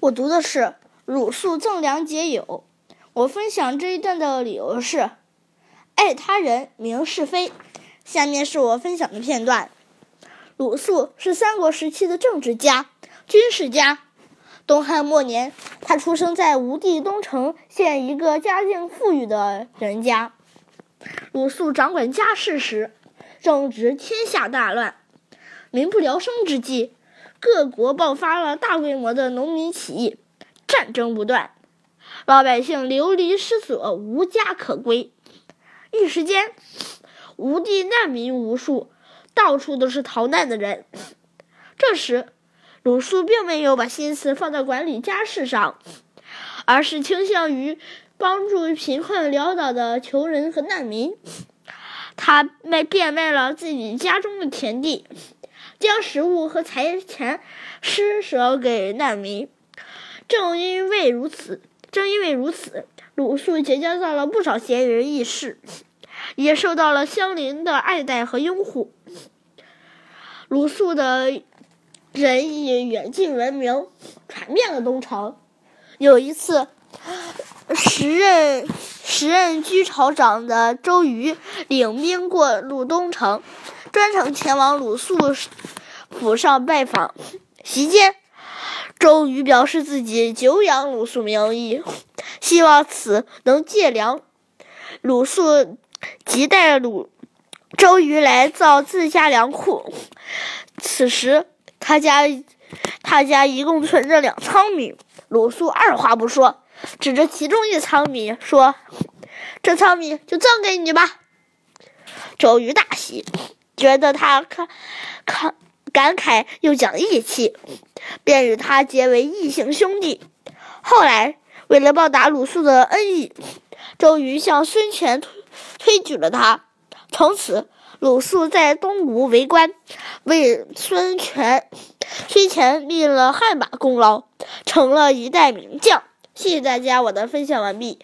我读的是鲁肃赠粮节友。我分享这一段的理由是：爱他人，明是非。下面是我分享的片段。鲁肃是三国时期的政治家、军事家。东汉末年，他出生在吴地东城县一个家境富裕的人家。鲁肃掌管家事时，正值天下大乱，民不聊生之际。各国爆发了大规模的农民起义，战争不断，老百姓流离失所，无家可归。一时间，吴地难民无数，到处都是逃难的人。这时，鲁肃并没有把心思放在管理家事上，而是倾向于帮助贫困潦倒的穷人和难民。他卖变卖了自己家中的田地。将食物和财钱施舍给难民。正因为如此，正因为如此，鲁肃结交到了不少贤人义士，也受到了乡邻的爱戴和拥护。鲁肃的仁义远近闻名，传遍了东城。有一次，时任时任居巢长的周瑜领兵过鲁东城。专程前往鲁肃府上拜访，席间，周瑜表示自己久仰鲁肃名义，希望此能借粮。鲁肃即带鲁周瑜来造自家粮库。此时，他家他家一共存着两仓米。鲁肃二话不说，指着其中一仓米说：“这仓米就赠给你吧。”周瑜大喜。觉得他看看感慨又讲义气，便与他结为异姓兄弟。后来，为了报答鲁肃的恩义，周瑜向孙权推推举了他。从此，鲁肃在东吴为官，为孙权、孙权立了汗马功劳，成了一代名将。谢谢大家，我的分享完毕。